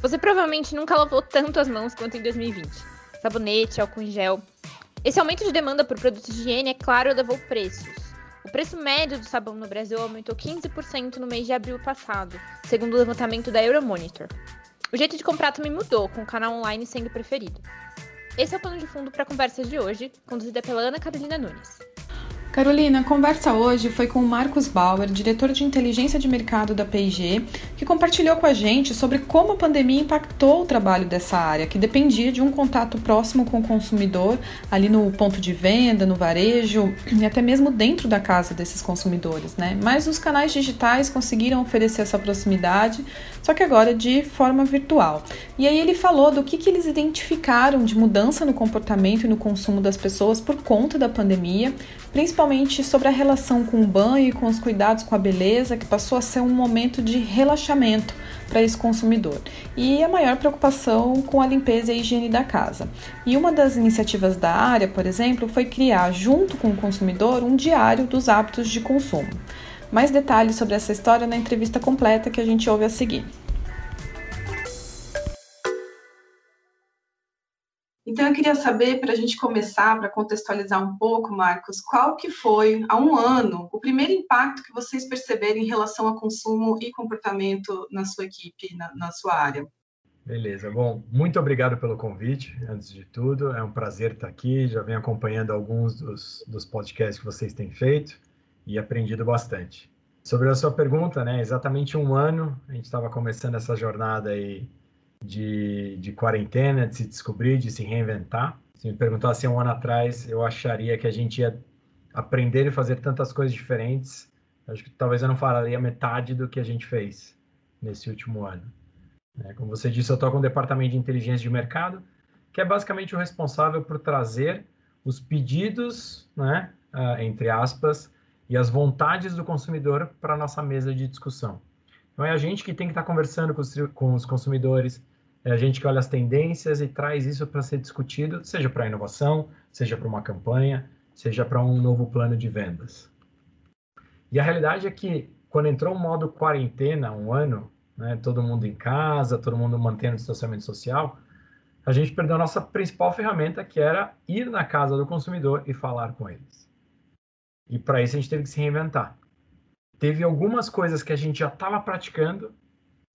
Você provavelmente nunca lavou tanto as mãos quanto em 2020. Sabonete, álcool em gel. Esse aumento de demanda por produtos de higiene, é claro, levou preços. O preço médio do sabão no Brasil aumentou 15% no mês de abril passado, segundo o levantamento da Euromonitor. O jeito de comprar também mudou, com o canal online sendo preferido. Esse é o pano de fundo para a conversa de hoje, conduzida pela Ana Carolina Nunes. Carolina, a conversa hoje foi com o Marcos Bauer, diretor de inteligência de mercado da P&G, que compartilhou com a gente sobre como a pandemia impactou o trabalho dessa área, que dependia de um contato próximo com o consumidor, ali no ponto de venda, no varejo e até mesmo dentro da casa desses consumidores, né? Mas os canais digitais conseguiram oferecer essa proximidade, só que agora de forma virtual. E aí ele falou do que, que eles identificaram de mudança no comportamento e no consumo das pessoas por conta da pandemia, principalmente sobre a relação com o banho e com os cuidados com a beleza, que passou a ser um momento de relaxamento para esse consumidor, e a maior preocupação com a limpeza e a higiene da casa. E uma das iniciativas da área, por exemplo, foi criar, junto com o consumidor, um diário dos hábitos de consumo. Mais detalhes sobre essa história na entrevista completa que a gente ouve a seguir. Então eu queria saber, para a gente começar, para contextualizar um pouco, Marcos, qual que foi, há um ano, o primeiro impacto que vocês perceberam em relação a consumo e comportamento na sua equipe, na, na sua área? Beleza, bom, muito obrigado pelo convite, antes de tudo, é um prazer estar aqui, já venho acompanhando alguns dos, dos podcasts que vocês têm feito e aprendido bastante. Sobre a sua pergunta, né, exatamente um ano, a gente estava começando essa jornada aí de, de quarentena, de se descobrir, de se reinventar. Se me perguntasse um ano atrás, eu acharia que a gente ia aprender e fazer tantas coisas diferentes. Acho que talvez eu não falaria metade do que a gente fez nesse último ano. É, como você disse, eu estou com o departamento de inteligência de mercado, que é basicamente o responsável por trazer os pedidos, né, uh, entre aspas, e as vontades do consumidor para a nossa mesa de discussão. Então é a gente que tem que estar tá conversando com os consumidores, é a gente que olha as tendências e traz isso para ser discutido, seja para inovação, seja para uma campanha, seja para um novo plano de vendas. E a realidade é que quando entrou o modo quarentena, um ano, né, todo mundo em casa, todo mundo mantendo o distanciamento social, a gente perdeu a nossa principal ferramenta, que era ir na casa do consumidor e falar com eles. E para isso a gente teve que se reinventar. Teve algumas coisas que a gente já estava praticando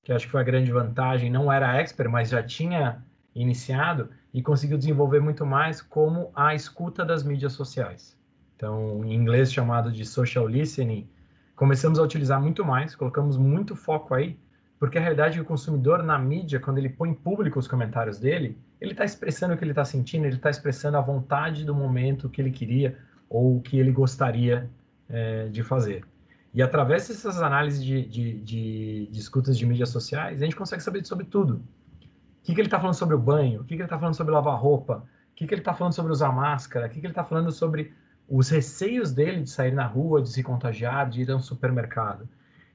que acho que foi a grande vantagem, não era expert, mas já tinha iniciado e conseguiu desenvolver muito mais como a escuta das mídias sociais. Então, em inglês chamado de social listening, começamos a utilizar muito mais, colocamos muito foco aí, porque a realidade é que o consumidor na mídia, quando ele põe em público os comentários dele, ele está expressando o que ele está sentindo, ele está expressando a vontade do momento que ele queria ou que ele gostaria é, de fazer. E através dessas análises de, de, de, de escutas de mídias sociais, a gente consegue saber sobre tudo. O que, que ele está falando sobre o banho? O que, que ele está falando sobre lavar roupa? O que, que ele está falando sobre usar máscara? O que, que ele está falando sobre os receios dele de sair na rua, de se contagiar, de ir a um supermercado?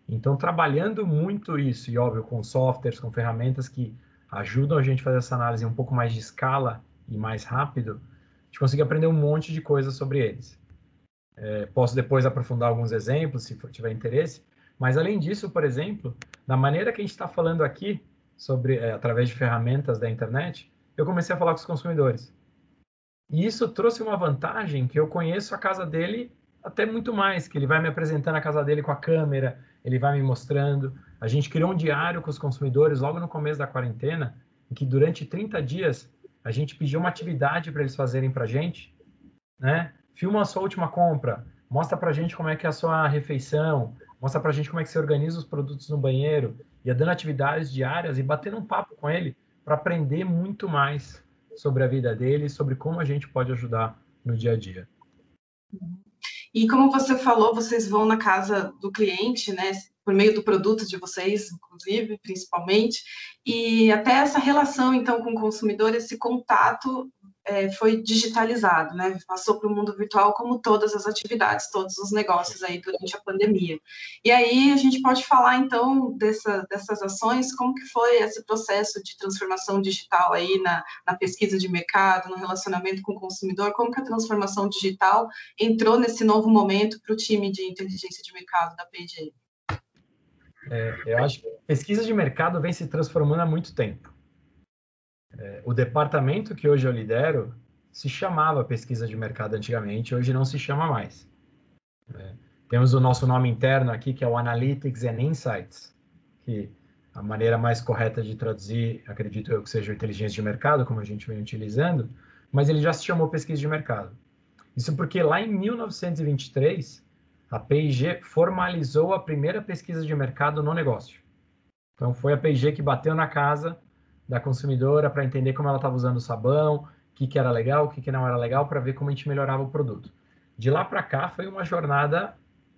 Então, trabalhando muito isso, e óbvio, com softwares, com ferramentas que ajudam a gente a fazer essa análise um pouco mais de escala e mais rápido, a gente consegue aprender um monte de coisas sobre eles. É, posso depois aprofundar alguns exemplos, se tiver interesse. Mas, além disso, por exemplo, da maneira que a gente está falando aqui, sobre é, através de ferramentas da internet, eu comecei a falar com os consumidores. E isso trouxe uma vantagem que eu conheço a casa dele até muito mais, que ele vai me apresentando a casa dele com a câmera, ele vai me mostrando. A gente criou um diário com os consumidores logo no começo da quarentena, em que durante 30 dias a gente pediu uma atividade para eles fazerem para a gente, né? Filma a sua última compra, mostra pra gente como é que é a sua refeição, mostra pra gente como é que você organiza os produtos no banheiro, ia dando atividades diárias e batendo um papo com ele para aprender muito mais sobre a vida dele, sobre como a gente pode ajudar no dia a dia. E como você falou, vocês vão na casa do cliente, né? por meio do produto de vocês, inclusive, principalmente, e até essa relação, então, com o consumidor, esse contato é, foi digitalizado, né? Passou para o mundo virtual como todas as atividades, todos os negócios aí durante a pandemia. E aí a gente pode falar então dessa, dessas ações, como que foi esse processo de transformação digital aí na, na pesquisa de mercado, no relacionamento com o consumidor, como que a transformação digital entrou nesse novo momento para o time de inteligência de mercado da P&G? É, eu acho que pesquisa de mercado vem se transformando há muito tempo. É, o departamento que hoje eu lidero se chamava pesquisa de mercado antigamente, hoje não se chama mais. É, temos o nosso nome interno aqui, que é o Analytics and Insights, que a maneira mais correta de traduzir, acredito eu que seja inteligência de mercado, como a gente vem utilizando, mas ele já se chamou pesquisa de mercado. Isso porque lá em 1923, a P&G formalizou a primeira pesquisa de mercado no negócio. Então foi a P&G que bateu na casa da consumidora para entender como ela estava usando o sabão, o que, que era legal, o que, que não era legal, para ver como a gente melhorava o produto. De lá para cá foi uma jornada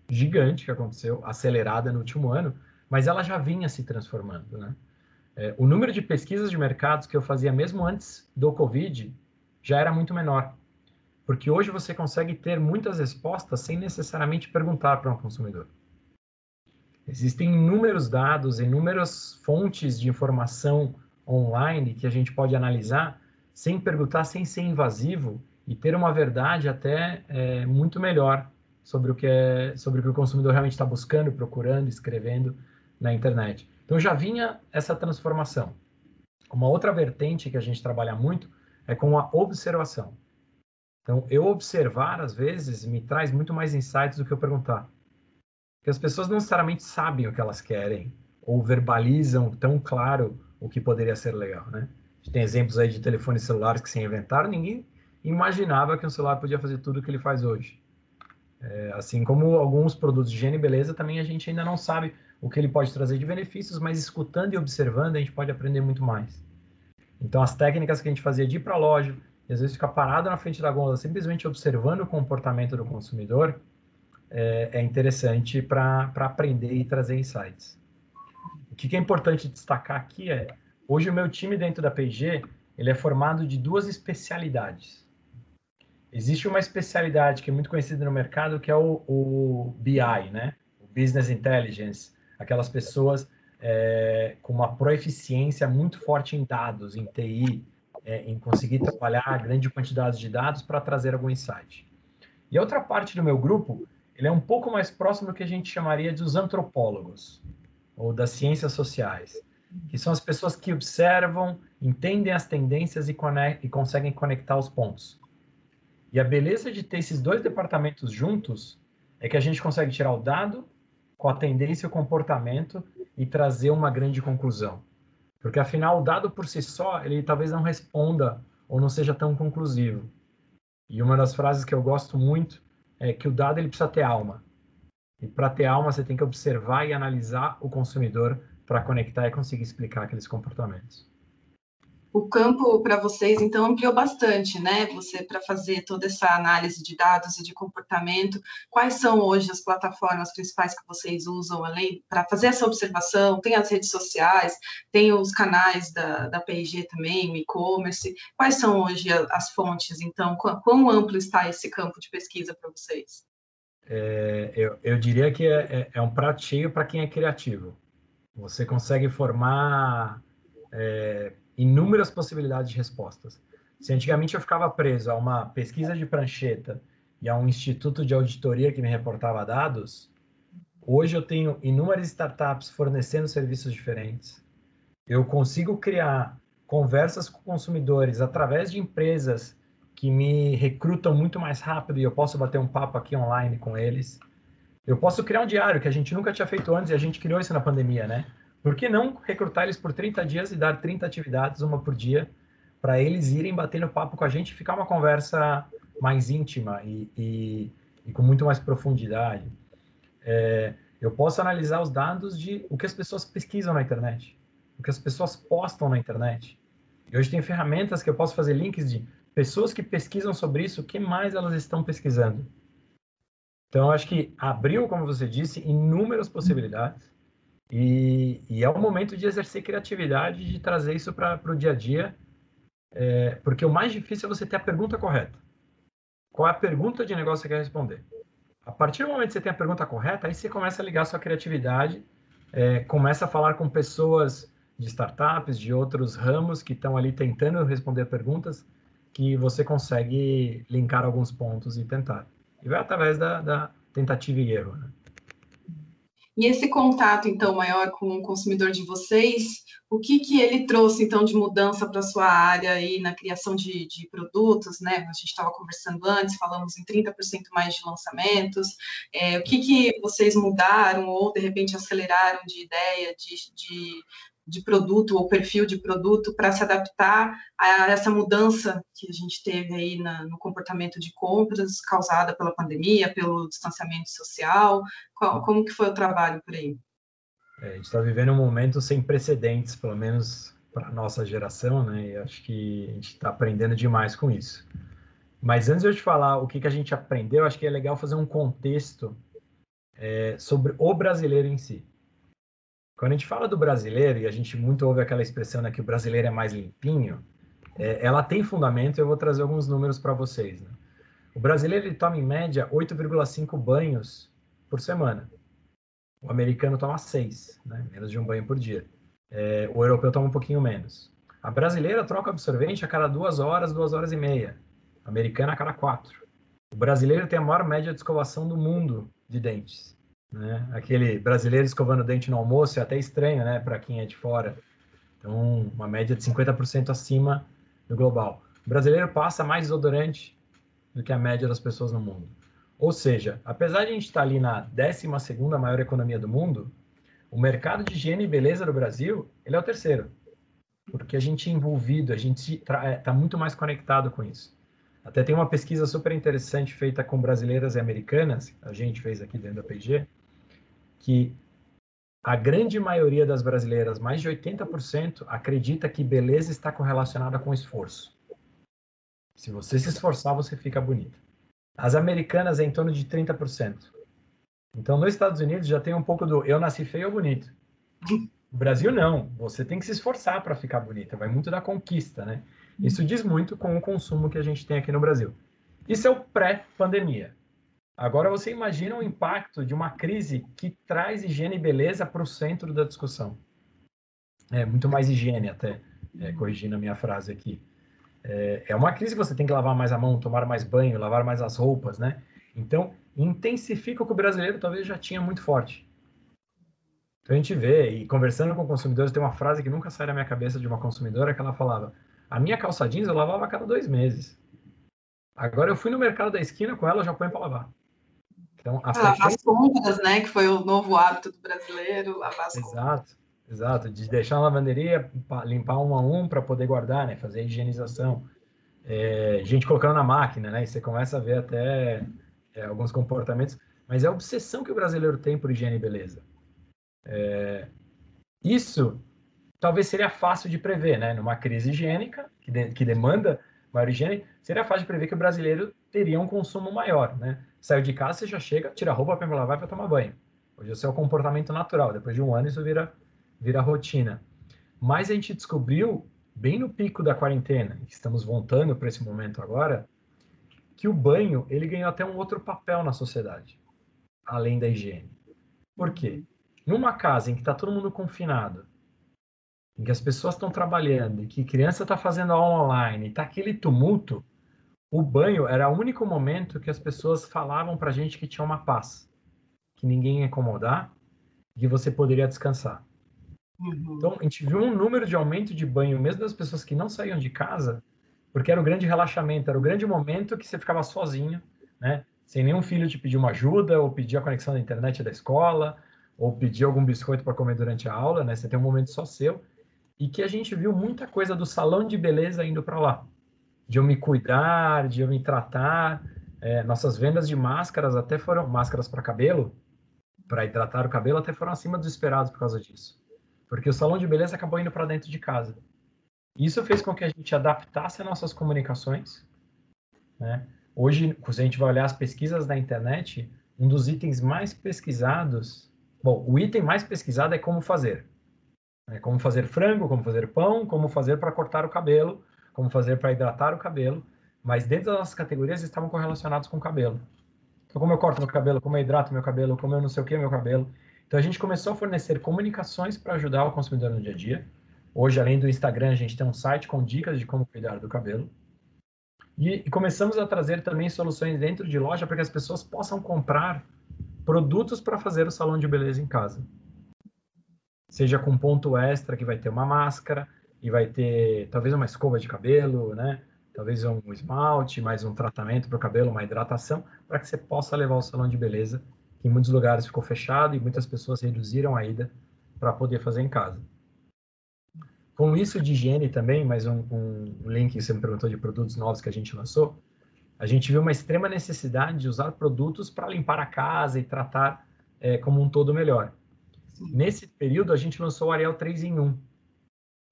gigante que aconteceu, acelerada no último ano, mas ela já vinha se transformando. Né? É, o número de pesquisas de mercados que eu fazia mesmo antes do Covid já era muito menor, porque hoje você consegue ter muitas respostas sem necessariamente perguntar para um consumidor. Existem inúmeros dados, inúmeras fontes de informação online que a gente pode analisar sem perguntar, sem ser invasivo e ter uma verdade até é, muito melhor sobre o que é, sobre o que o consumidor realmente está buscando, procurando, escrevendo na internet. Então já vinha essa transformação. Uma outra vertente que a gente trabalha muito é com a observação. Então, eu observar, às vezes, me traz muito mais insights do que eu perguntar. Porque as pessoas não necessariamente sabem o que elas querem, ou verbalizam tão claro o que poderia ser legal, né? A gente tem exemplos aí de telefones celulares que se inventaram, ninguém imaginava que um celular podia fazer tudo o que ele faz hoje. É, assim como alguns produtos de higiene e beleza, também a gente ainda não sabe o que ele pode trazer de benefícios, mas escutando e observando a gente pode aprender muito mais. Então, as técnicas que a gente fazia de ir para a loja, e às vezes ficar parado na frente da gôndola, simplesmente observando o comportamento do consumidor, é, é interessante para aprender e trazer insights que, é importante destacar aqui é, hoje o meu time dentro da P&G, ele é formado de duas especialidades. Existe uma especialidade que é muito conhecida no mercado, que é o, o BI, né? O Business Intelligence. Aquelas pessoas é, com uma proeficiência muito forte em dados, em TI, é, em conseguir trabalhar grande quantidade de dados para trazer algum insight. E a outra parte do meu grupo, ele é um pouco mais próximo do que a gente chamaria de os antropólogos ou das ciências sociais, que são as pessoas que observam, entendem as tendências e, e conseguem conectar os pontos. E a beleza de ter esses dois departamentos juntos é que a gente consegue tirar o dado com a tendência e o comportamento e trazer uma grande conclusão. Porque afinal, o dado por si só, ele talvez não responda ou não seja tão conclusivo. E uma das frases que eu gosto muito é que o dado ele precisa ter alma. E para ter alma, você tem que observar e analisar o consumidor para conectar e conseguir explicar aqueles comportamentos. O campo para vocês, então, ampliou bastante, né? Você, para fazer toda essa análise de dados e de comportamento, quais são hoje as plataformas principais que vocês usam, além para fazer essa observação? Tem as redes sociais, tem os canais da, da P&G também, o e-commerce. Quais são hoje as fontes, então? Quão, quão amplo está esse campo de pesquisa para vocês? É, eu, eu, diria que é, é, é um prato cheio para quem é criativo. Você consegue formar é, inúmeras possibilidades de respostas. Se antigamente eu ficava preso a uma pesquisa de prancheta e a um instituto de auditoria que me reportava dados, hoje eu tenho inúmeras startups fornecendo serviços diferentes. Eu consigo criar conversas com consumidores através de empresas que me recrutam muito mais rápido e eu posso bater um papo aqui online com eles. Eu posso criar um diário que a gente nunca tinha feito antes e a gente criou isso na pandemia, né? Por que não recrutar eles por 30 dias e dar 30 atividades, uma por dia, para eles irem batendo papo com a gente e ficar uma conversa mais íntima e, e, e com muito mais profundidade? É, eu posso analisar os dados de o que as pessoas pesquisam na internet, o que as pessoas postam na internet. E hoje tem ferramentas que eu posso fazer links de pessoas que pesquisam sobre isso, o que mais elas estão pesquisando? Então, eu acho que abriu, como você disse, inúmeras possibilidades. E, e, é o momento de exercer criatividade, de trazer isso para o dia a dia, é, porque o mais difícil é você ter a pergunta correta. Qual é a pergunta de negócio que você quer responder? A partir do momento que você tem a pergunta correta, aí você começa a ligar a sua criatividade, é, começa a falar com pessoas de startups, de outros ramos que estão ali tentando responder perguntas, que você consegue linkar alguns pontos e tentar. E vai através da, da tentativa e erro. Né? E esse contato, então, maior com o consumidor de vocês, o que, que ele trouxe, então, de mudança para a sua área aí na criação de, de produtos, né? A gente estava conversando antes, falamos em 30% mais de lançamentos. É, o que, que vocês mudaram ou, de repente, aceleraram de ideia, de, de de produto ou perfil de produto para se adaptar a essa mudança que a gente teve aí na, no comportamento de compras causada pela pandemia, pelo distanciamento social? Qual, como que foi o trabalho por aí? É, a gente está vivendo um momento sem precedentes, pelo menos para a nossa geração, né? E acho que a gente está aprendendo demais com isso. Mas antes de eu te falar o que, que a gente aprendeu, acho que é legal fazer um contexto é, sobre o brasileiro em si. Quando a gente fala do brasileiro, e a gente muito ouve aquela expressão né, que o brasileiro é mais limpinho, é, ela tem fundamento, eu vou trazer alguns números para vocês. Né? O brasileiro ele toma, em média, 8,5 banhos por semana. O americano toma 6, né? menos de um banho por dia. É, o europeu toma um pouquinho menos. A brasileira troca absorvente a cada duas horas, duas horas e meia. A americana a cada quatro. O brasileiro tem a maior média de escovação do mundo de dentes. Né? Aquele brasileiro escovando dente no almoço é até estranho, né, para quem é de fora. Então, uma média de 50% acima do global. O brasileiro passa mais desodorante do que a média das pessoas no mundo. Ou seja, apesar de a gente estar ali na 12 maior economia do mundo, o mercado de higiene e beleza do Brasil, ele é o terceiro. Porque a gente é envolvido, a gente está é, muito mais conectado com isso. Até tem uma pesquisa super interessante feita com brasileiras e americanas, a gente fez aqui dentro da PG, que a grande maioria das brasileiras, mais de 80%, acredita que beleza está correlacionada com esforço. Se você se esforçar, você fica bonita. As americanas é em torno de 30%. Então, nos Estados Unidos já tem um pouco do eu nasci feio ou bonito. No Brasil, não. Você tem que se esforçar para ficar bonita. Vai muito da conquista, né? Isso diz muito com o consumo que a gente tem aqui no Brasil. Isso é o pré-pandemia. Agora você imagina o impacto de uma crise que traz higiene e beleza para o centro da discussão. É muito mais higiene até, é, corrigindo a minha frase aqui. É, é uma crise que você tem que lavar mais a mão, tomar mais banho, lavar mais as roupas, né? Então, intensifica o que o brasileiro talvez já tinha muito forte. Então a gente vê, e conversando com consumidores, tem uma frase que nunca sai da minha cabeça de uma consumidora que ela falava: a minha calça jeans eu lavava a cada dois meses. Agora eu fui no mercado da esquina com ela, já ponho para lavar. Então, a lavar as cômodas, né? Que foi o novo hábito do brasileiro, lavar as Exato, exato. De deixar a lavanderia, limpar um a um para poder guardar, né? Fazer a higienização. É, gente colocando na máquina, né? E você começa a ver até é, alguns comportamentos. Mas é a obsessão que o brasileiro tem por higiene e beleza. É, isso talvez seria fácil de prever, né? Numa crise higiênica, que, de, que demanda maior higiene, seria fácil de prever que o brasileiro teria um consumo maior, né? Saiu de casa, você já chega, tira a roupa para lavar para tomar banho. Hoje esse é o comportamento natural. Depois de um ano, isso vira, vira rotina. Mas a gente descobriu, bem no pico da quarentena, estamos voltando para esse momento agora, que o banho ele ganhou até um outro papel na sociedade, além da higiene. Por quê? Numa casa em que está todo mundo confinado, em que as pessoas estão trabalhando, em que criança está fazendo aula online, está aquele tumulto, o banho era o único momento que as pessoas falavam para a gente que tinha uma paz, que ninguém ia incomodar, que você poderia descansar. Uhum. Então, a gente viu um número de aumento de banho, mesmo das pessoas que não saíam de casa, porque era o grande relaxamento, era o grande momento que você ficava sozinho, né? Sem nenhum filho te pedir uma ajuda, ou pedir a conexão da internet da escola, ou pedir algum biscoito para comer durante a aula, né? Você tem um momento só seu. E que a gente viu muita coisa do salão de beleza indo para lá de eu me cuidar, de eu me tratar. É, nossas vendas de máscaras até foram máscaras para cabelo, para hidratar o cabelo, até foram acima dos esperados por causa disso. Porque o salão de beleza acabou indo para dentro de casa. Isso fez com que a gente adaptasse as nossas comunicações. Né? Hoje, se a gente vai olhar as pesquisas da internet, um dos itens mais pesquisados Bom, o item mais pesquisado é como fazer. É como fazer frango, como fazer pão, como fazer para cortar o cabelo, como fazer para hidratar o cabelo. Mas dentro das nossas categorias estavam correlacionados com o cabelo. Então, como eu corto meu cabelo, como eu hidrato meu cabelo, como eu não sei o que meu cabelo. Então, a gente começou a fornecer comunicações para ajudar o consumidor no dia a dia. Hoje, além do Instagram, a gente tem um site com dicas de como cuidar do cabelo. E, e começamos a trazer também soluções dentro de loja para que as pessoas possam comprar produtos para fazer o salão de beleza em casa. Seja com ponto extra, que vai ter uma máscara e vai ter talvez uma escova de cabelo, né? Talvez um esmalte, mais um tratamento para o cabelo, uma hidratação, para que você possa levar o salão de beleza, que em muitos lugares ficou fechado e muitas pessoas reduziram a ida para poder fazer em casa. Com isso de higiene também, mais um, um link que você me perguntou de produtos novos que a gente lançou, a gente viu uma extrema necessidade de usar produtos para limpar a casa e tratar é, como um todo melhor. Sim. Nesse período, a gente lançou o Ariel 3 em 1,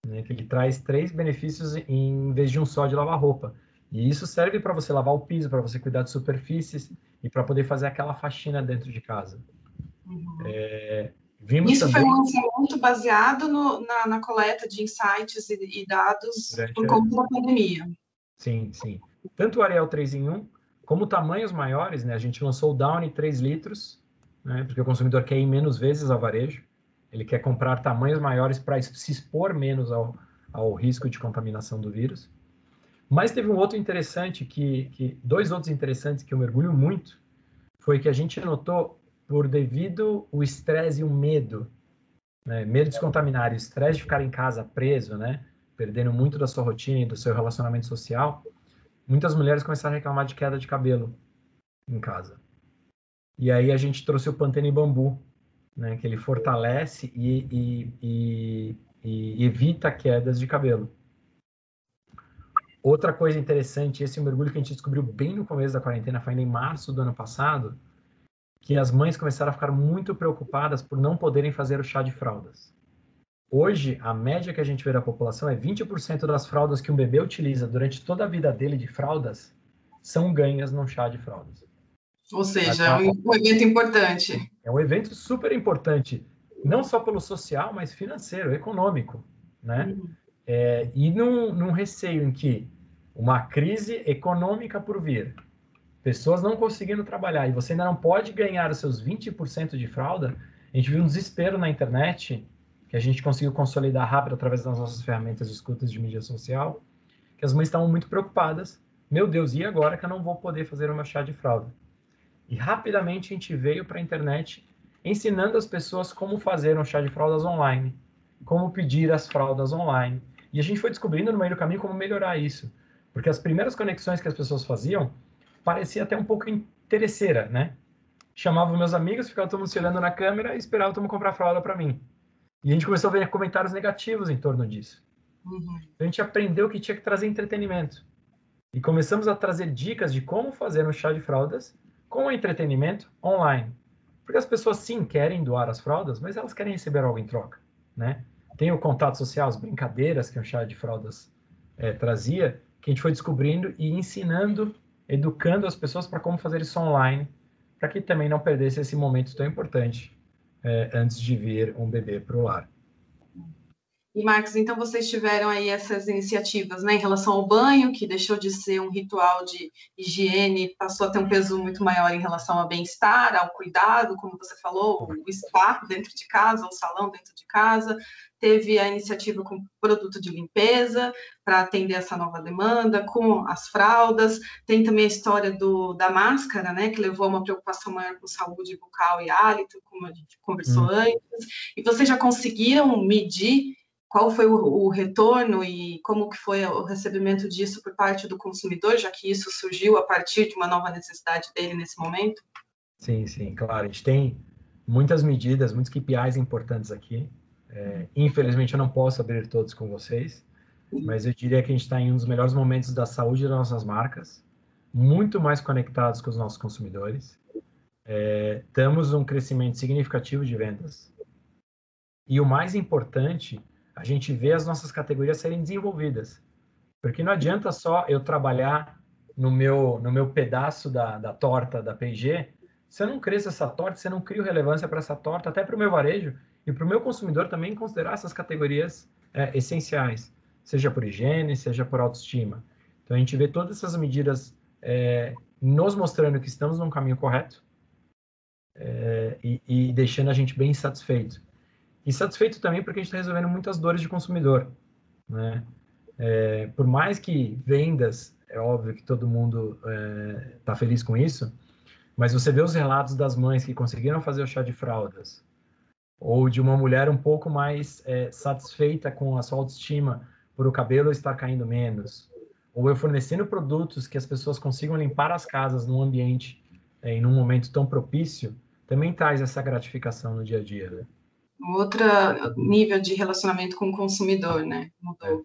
né, que ele traz três benefícios em vez de um só de lavar roupa. E isso serve para você lavar o piso, para você cuidar de superfícies e para poder fazer aquela faxina dentro de casa. Uhum. É, Vimos Isso também... foi um lançamento baseado no, na, na, coleta de insights e, e dados Durante por conta da pandemia. Sim, sim. Tanto o Ariel 3 em 1, como tamanhos maiores, né? A gente lançou o Downy 3 litros, né? Porque o consumidor quer ir menos vezes ao varejo. Ele quer comprar tamanhos maiores para se expor menos ao, ao risco de contaminação do vírus. Mas teve um outro interessante que, que dois outros interessantes que eu mergulho muito foi que a gente notou por devido o estresse e o medo, né? medo de se contaminar, o estresse de ficar em casa preso, né? Perdendo muito da sua rotina e do seu relacionamento social, muitas mulheres começaram a reclamar de queda de cabelo em casa. E aí a gente trouxe o Pantene Bambu, né? Que ele fortalece e, e, e, e evita quedas de cabelo. Outra coisa interessante, esse mergulho que a gente descobriu bem no começo da quarentena, foi ainda em março do ano passado, que as mães começaram a ficar muito preocupadas por não poderem fazer o chá de fraldas. Hoje, a média que a gente vê da população é 20% das fraldas que um bebê utiliza durante toda a vida dele de fraldas são ganhas no chá de fraldas. Ou seja, é um, um evento importante. É um evento super importante, não só pelo social, mas financeiro, econômico, né? Uhum. É, e num, num receio em que uma crise econômica por vir, pessoas não conseguindo trabalhar e você ainda não pode ganhar os seus 20% de fralda, a gente viu um desespero na internet, que a gente conseguiu consolidar rápido através das nossas ferramentas de escutas de mídia social, que as mães estavam muito preocupadas. Meu Deus, e agora que eu não vou poder fazer o meu chá de fralda? E rapidamente a gente veio para a internet ensinando as pessoas como fazer um chá de fraldas online, como pedir as fraldas online. E a gente foi descobrindo no meio do caminho como melhorar isso. Porque as primeiras conexões que as pessoas faziam parecia até um pouco interesseira, né? Chamava meus amigos, ficava todo mundo se olhando na câmera e esperava todo mundo comprar fralda para mim. E a gente começou a ver comentários negativos em torno disso. Uhum. Então a gente aprendeu que tinha que trazer entretenimento. E começamos a trazer dicas de como fazer um chá de fraldas com entretenimento online. Porque as pessoas sim querem doar as fraldas, mas elas querem receber algo em troca, né? Tem o contato social, as brincadeiras que um chá de fraldas é, trazia, que a gente foi descobrindo e ensinando educando as pessoas para como fazer isso online, para que também não perdesse esse momento tão importante é, antes de vir um bebê para o lar. E Marcos, então vocês tiveram aí essas iniciativas, né, em relação ao banho, que deixou de ser um ritual de higiene, passou a ter um peso muito maior em relação ao bem-estar, ao cuidado, como você falou, o spa dentro de casa, o salão dentro de casa, teve a iniciativa com produto de limpeza para atender essa nova demanda, com as fraldas, tem também a história do, da máscara, né, que levou a uma preocupação maior com saúde bucal e hálito, como a gente conversou hum. antes, e vocês já conseguiram medir qual foi o, o, retorno e como que foi o recebimento disso por parte do consumidor, já que isso surgiu a partir de uma nova necessidade dele nesse momento? Sim, sim, claro. A gente tem muitas medidas, muitos KPIs importantes aqui. É, infelizmente, eu não posso abrir todos com vocês, mas eu diria que a gente está em um dos melhores momentos da saúde das nossas marcas, muito mais conectados com os nossos consumidores. É, temos um crescimento significativo de vendas. E o mais importante, a gente vê as nossas categorias serem desenvolvidas. Porque não adianta só eu trabalhar no meu, no meu pedaço da, da torta da P&G se eu não cresço essa torta, se eu não crio relevância para essa torta, até para o meu varejo e para o meu consumidor também considerar essas categorias é, essenciais, seja por higiene, seja por autoestima. Então a gente vê todas essas medidas é, nos mostrando que estamos num caminho correto é, e, e, deixando a gente bem satisfeito. E satisfeito também porque a gente está resolvendo muitas dores de consumidor. Né? É, por mais que vendas, é óbvio que todo mundo está é, feliz com isso, mas você vê os relatos das mães que conseguiram fazer o chá de fraldas, ou de uma mulher um pouco mais é, satisfeita com a sua autoestima por o cabelo estar caindo menos, ou eu fornecendo produtos que as pessoas consigam limpar as casas num ambiente é, em um momento tão propício, também traz essa gratificação no dia a dia. Né? Outro nível de relacionamento com o consumidor, né? Mudou.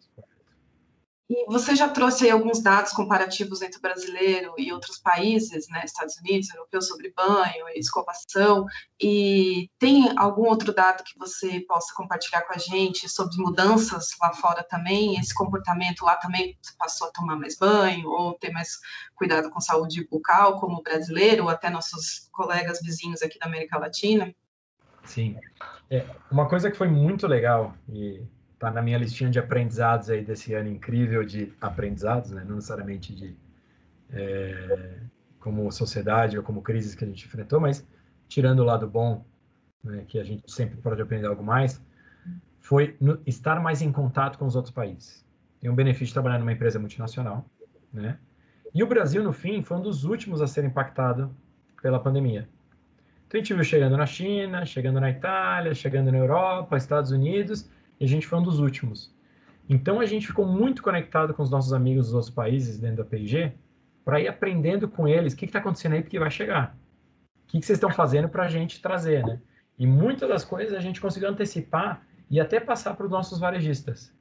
E você já trouxe aí alguns dados comparativos entre o brasileiro e outros países, né, Estados Unidos, europeu, sobre banho e escovação. E tem algum outro dado que você possa compartilhar com a gente sobre mudanças lá fora também? Esse comportamento lá também passou a tomar mais banho ou ter mais cuidado com saúde bucal, como brasileiro, ou até nossos colegas vizinhos aqui da América Latina? Sim. É, uma coisa que foi muito legal e tá na minha listinha de aprendizados aí desse ano incrível de aprendizados, né? Não necessariamente de é, como sociedade ou como crises que a gente enfrentou, mas tirando o lado bom, né, que a gente sempre pode aprender algo mais, foi no, estar mais em contato com os outros países. Tem um benefício de trabalhar numa empresa multinacional, né? E o Brasil, no fim, foi um dos últimos a ser impactado pela pandemia. Então a gente viu chegando na China, chegando na Itália, chegando na Europa, Estados Unidos, e a gente foi um dos últimos. Então a gente ficou muito conectado com os nossos amigos dos outros países dentro da PIG para ir aprendendo com eles o que está acontecendo aí porque vai chegar. O que, que vocês estão fazendo para a gente trazer, né? E muitas das coisas a gente conseguiu antecipar e até passar para os nossos varejistas.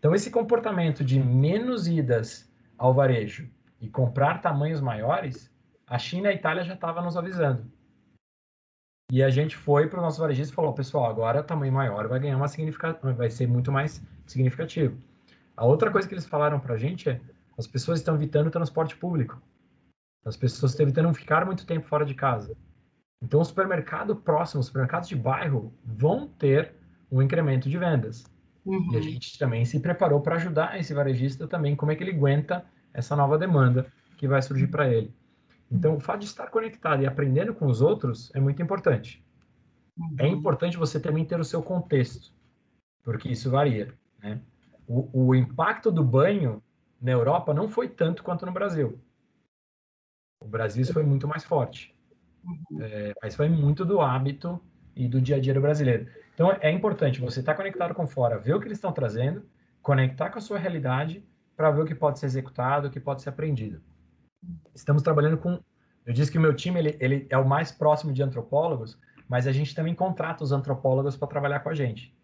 Então esse comportamento de menos idas ao varejo e comprar tamanhos maiores, a China e a Itália já estavam nos avisando. E a gente foi para o nosso varejista e falou, pessoal, agora tamanho maior vai ganhar uma significativa, vai ser muito mais significativo. A outra coisa que eles falaram para a gente é, as pessoas estão evitando o transporte público. As pessoas estão evitando ficar muito tempo fora de casa. Então, o supermercado próximo, os supermercados de bairro, vão ter um incremento de vendas. Uhum. E a gente também se preparou para ajudar esse varejista também, como é que ele aguenta essa nova demanda que vai surgir para ele. Então, o fato de estar conectado e aprendendo com os outros é muito importante. Uhum. É importante você também ter o seu contexto, porque isso varia. Né? O, o, impacto do banho na Europa não foi tanto quanto no Brasil. O Brasil isso foi muito mais forte. Uhum. É, mas foi muito do hábito e do dia a dia do brasileiro. Então, é importante você estar conectado com fora, ver o que eles estão trazendo, conectar com a sua realidade para ver o que pode ser executado, o que pode ser aprendido. Estamos trabalhando com. Eu disse que o meu time ele, ele é o mais próximo de antropólogos, mas a gente também contrata os antropólogos para trabalhar com a gente.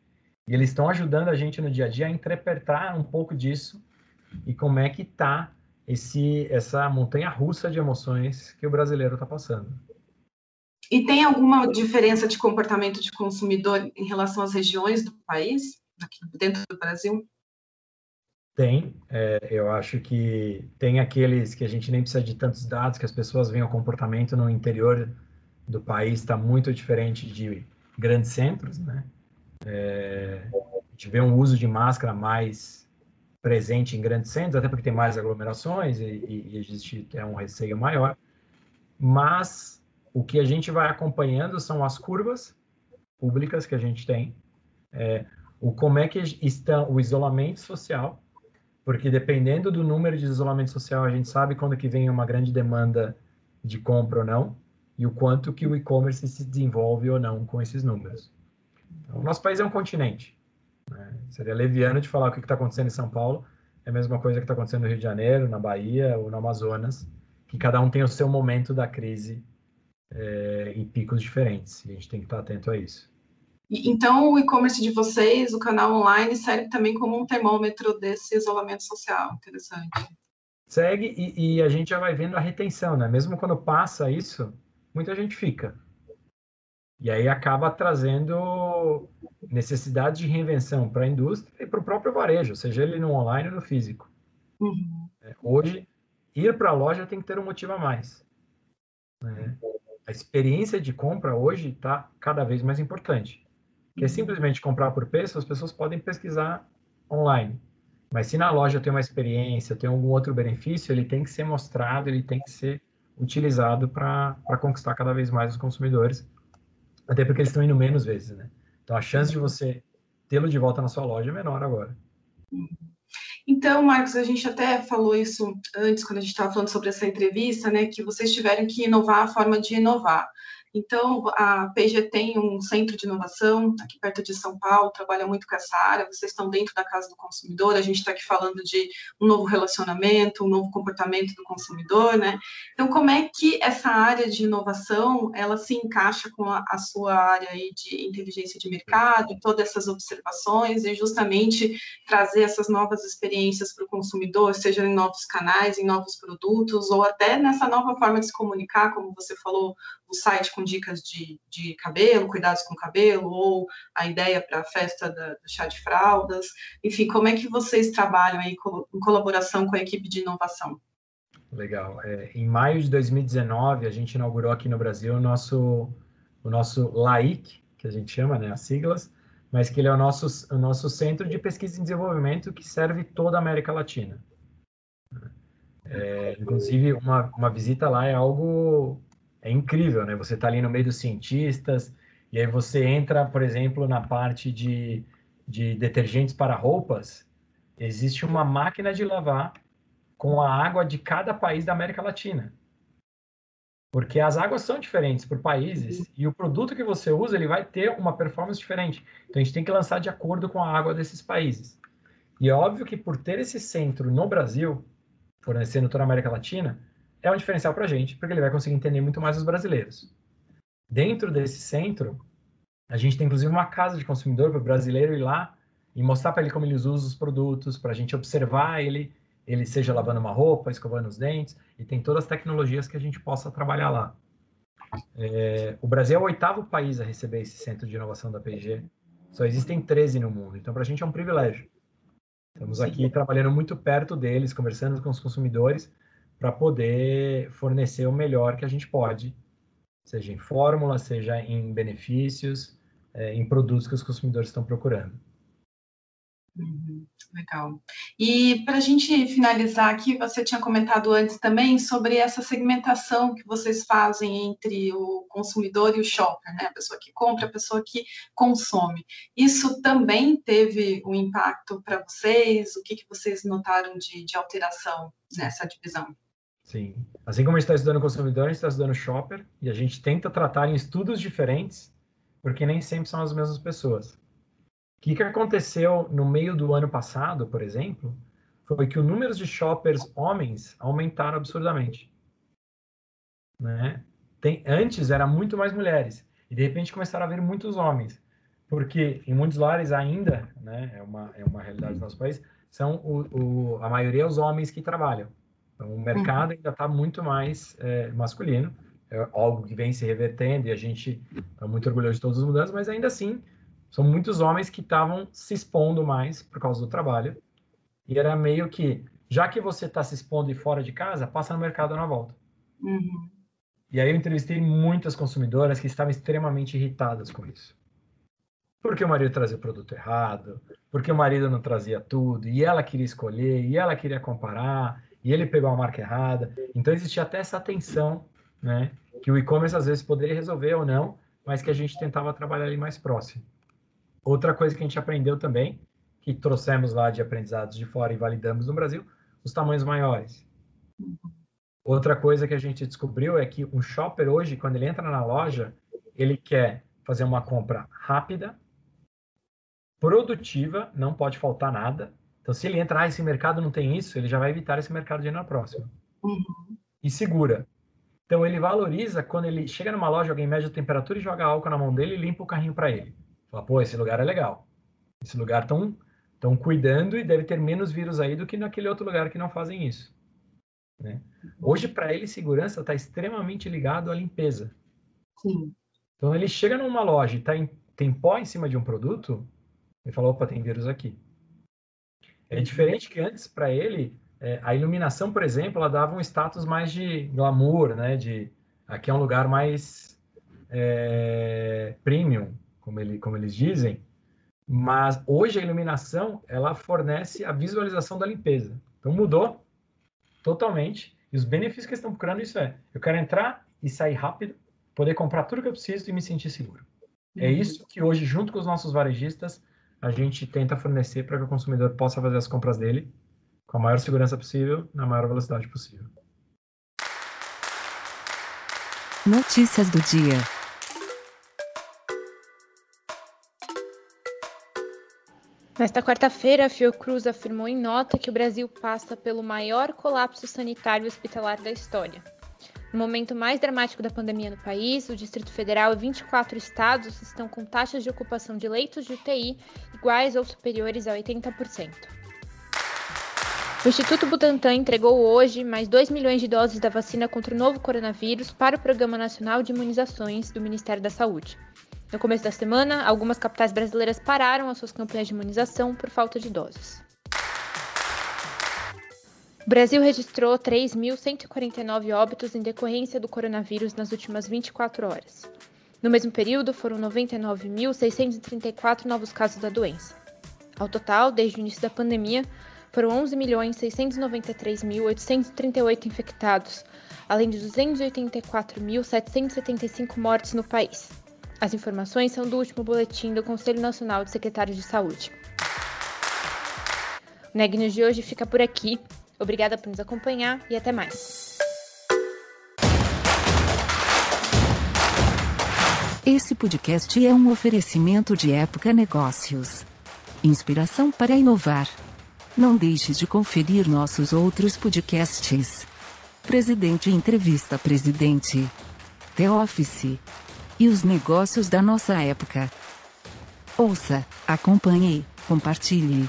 E eles estão ajudando a gente no dia a dia a interpretar um pouco disso e como é que está esse essa montanha russa de emoções que o brasileiro está passando. E tem alguma diferença de comportamento de consumidor em relação às regiões do país, dentro do Brasil? Tem, é, eu acho que tem aqueles que a gente nem precisa de tantos dados, que as pessoas veem o comportamento no interior do país está muito diferente de grandes centros, né? É, a gente vê um uso de máscara mais presente em grandes centros, até porque tem mais aglomerações e, e existe é um receio maior. Mas o que a gente vai acompanhando são as curvas públicas que a gente tem, é, o como é que está o isolamento social porque dependendo do número de isolamento social, a gente sabe quando que vem uma grande demanda de compra ou não, e o quanto que o e-commerce se desenvolve ou não com esses números. Então, o nosso país é um continente. Né? Seria leviano de falar o que está acontecendo em São Paulo, é a mesma coisa que está acontecendo no Rio de Janeiro, na Bahia ou no Amazonas, que cada um tem o seu momento da crise é, em picos diferentes, e a gente tem que estar atento a isso. Então, o e-commerce de vocês, o canal online, serve também como um termômetro desse isolamento social. Interessante. Segue e, e, a gente já vai vendo a retenção, né? Mesmo quando passa isso, muita gente fica. E aí acaba trazendo necessidade de reinvenção para a indústria e para o próprio varejo, seja ele no online ou no físico. Uhum. É, hoje, ir para a loja tem que ter um motivo a mais. Né? a experiência de compra hoje está cada vez mais importante. Que é simplesmente comprar por preço, as pessoas podem pesquisar online. Mas se na loja tem uma experiência, tem algum outro benefício, ele tem que ser mostrado, ele tem que ser utilizado para conquistar cada vez mais os consumidores, até porque eles estão indo menos vezes, né? Então a chance de você tê-lo de volta na sua loja é menor agora. Então, Marcos, a gente até falou isso antes, quando a gente estava falando sobre essa entrevista, né, que vocês tiveram que inovar a forma de inovar. Então, a PG tem um centro de inovação aqui perto de São Paulo, trabalha muito com essa área. Vocês estão dentro da casa do consumidor. A gente está aqui falando de um novo relacionamento, um novo comportamento do consumidor, né? Então, como é que essa área de inovação ela se encaixa com a, a sua área aí de inteligência de mercado, todas essas observações e justamente trazer essas novas experiências para o consumidor, seja em novos canais, em novos produtos ou até nessa nova forma de se comunicar, como você falou, o site com dicas de, de cabelo, cuidados com o cabelo, ou a ideia para a festa da, do chá de fraldas. Enfim, como é que vocês trabalham aí em colaboração com a equipe de inovação? Legal. É, em maio de 2019, a gente inaugurou aqui no Brasil o nosso, o nosso LAIC, que a gente chama, né, as siglas, mas que ele é o nosso, o nosso centro de pesquisa e desenvolvimento que serve toda a América Latina. É, inclusive, uma, uma visita lá é algo é incrível, né? Você está ali no meio dos cientistas, e aí você entra, por exemplo, na parte de, de detergentes para roupas, existe uma máquina de lavar com a água de cada país da América Latina. Porque as águas são diferentes por países e o produto que você usa ele vai ter uma performance diferente. Então a gente tem que lançar de acordo com a água desses países. E é óbvio que por ter esse centro no Brasil, fornecendo toda a América Latina, é um diferencial para a gente, porque ele vai conseguir entender muito mais os brasileiros. Dentro desse centro, a gente tem inclusive uma casa de consumidor para o brasileiro ir lá e mostrar para ele como eles usam os produtos, para a gente observar ele, ele seja lavando uma roupa, escovando os dentes, e tem todas as tecnologias que a gente possa trabalhar lá. É, o Brasil é o oitavo país a receber esse centro de inovação da P&G. Só existem 13 no mundo, então para a gente é um privilégio. Estamos aqui trabalhando muito perto deles, conversando com os consumidores, para poder fornecer o melhor que a gente pode, seja em fórmula, seja em benefícios, é, em produtos que os consumidores estão procurando. Uhum, legal. E para a gente finalizar aqui, você tinha comentado antes também sobre essa segmentação que vocês fazem entre o consumidor e o shopper, né? A pessoa que compra, a pessoa que consome. Isso também teve um impacto para vocês? O que, que vocês notaram de, de alteração nessa divisão? Sim. Assim como a gente está estudando consumidor, a gente está estudando shopper e a gente tenta tratar em estudos diferentes, porque nem sempre são as mesmas pessoas. O que, que aconteceu no meio do ano passado, por exemplo, foi que o número de shoppers homens aumentaram absurdamente. Né? Tem, antes era muito mais mulheres e de repente começaram a ver muitos homens, porque em muitos lares ainda, né, é uma é uma realidade do nosso país, são o, o, a maioria é os homens que trabalham. Então, o mercado ainda está muito mais é, masculino, é algo que vem se revertendo e a gente está muito orgulhoso de todas as mudanças, mas ainda assim, são muitos homens que estavam se expondo mais por causa do trabalho. E era meio que, já que você está se expondo e fora de casa, passa no mercado na volta. Uhum. E aí eu entrevistei muitas consumidoras que estavam extremamente irritadas com isso. Porque o marido trazia o produto errado, porque o marido não trazia tudo, e ela queria escolher, e ela queria comparar, e ele pegou a marca errada. Então existia até essa tensão, né? Que o e-commerce às vezes poderia resolver ou não, mas que a gente tentava trabalhar ali mais próximo. Outra coisa que a gente aprendeu também, que trouxemos lá de aprendizados de fora e validamos no Brasil, os tamanhos maiores. Outra coisa que a gente descobriu é que um shopper hoje, quando ele entra na loja, ele quer fazer uma compra rápida, produtiva, não pode faltar nada, então, se ele entrar, ah, esse mercado não tem isso, ele já vai evitar esse mercado de ir na próxima. Uhum. E segura. Então, ele valoriza quando ele chega numa loja, alguém mede a temperatura e joga álcool na mão dele e limpa o carrinho para ele. Fala, pô, esse lugar é legal. Esse lugar estão estão cuidando e deve ter menos vírus aí do que naquele outro lugar que não fazem isso. Né? Hoje, para ele, segurança está extremamente ligado à limpeza. Sim. Então, ele chega numa loja e tá em, tem pó em cima de um produto, ele fala, opa, tem vírus aqui. É diferente que antes, para ele, é, a iluminação, por exemplo, ela dava um status mais de glamour, né? De, Aqui é um lugar mais é, premium, como, ele, como eles dizem, mas hoje a iluminação ela fornece a visualização da limpeza. Então mudou totalmente. E os benefícios que estão procurando isso é: eu quero entrar e sair rápido, poder comprar tudo que eu preciso e me sentir seguro. É uhum. isso que hoje, junto com os nossos varejistas, a gente tenta fornecer para que o consumidor possa fazer as compras dele com a maior segurança possível, na maior velocidade possível. Notícias do dia. Nesta quarta-feira, a Fiocruz afirmou em nota que o Brasil passa pelo maior colapso sanitário hospitalar da história. No momento mais dramático da pandemia no país, o Distrito Federal e 24 estados estão com taxas de ocupação de leitos de UTI iguais ou superiores a 80%. O Instituto Butantan entregou hoje mais 2 milhões de doses da vacina contra o novo coronavírus para o Programa Nacional de Imunizações do Ministério da Saúde. No começo da semana, algumas capitais brasileiras pararam as suas campanhas de imunização por falta de doses. O Brasil registrou 3.149 óbitos em decorrência do coronavírus nas últimas 24 horas. No mesmo período, foram 99.634 novos casos da doença. Ao total, desde o início da pandemia, foram 11.693.838 infectados, além de 284.775 mortes no país. As informações são do último boletim do Conselho Nacional de Secretários de Saúde. O Neg News de hoje fica por aqui. Obrigada por nos acompanhar e até mais. Esse podcast é um oferecimento de Época Negócios. Inspiração para inovar. Não deixe de conferir nossos outros podcasts. Presidente Entrevista Presidente. The Office. E os negócios da nossa época. Ouça, acompanhe, compartilhe.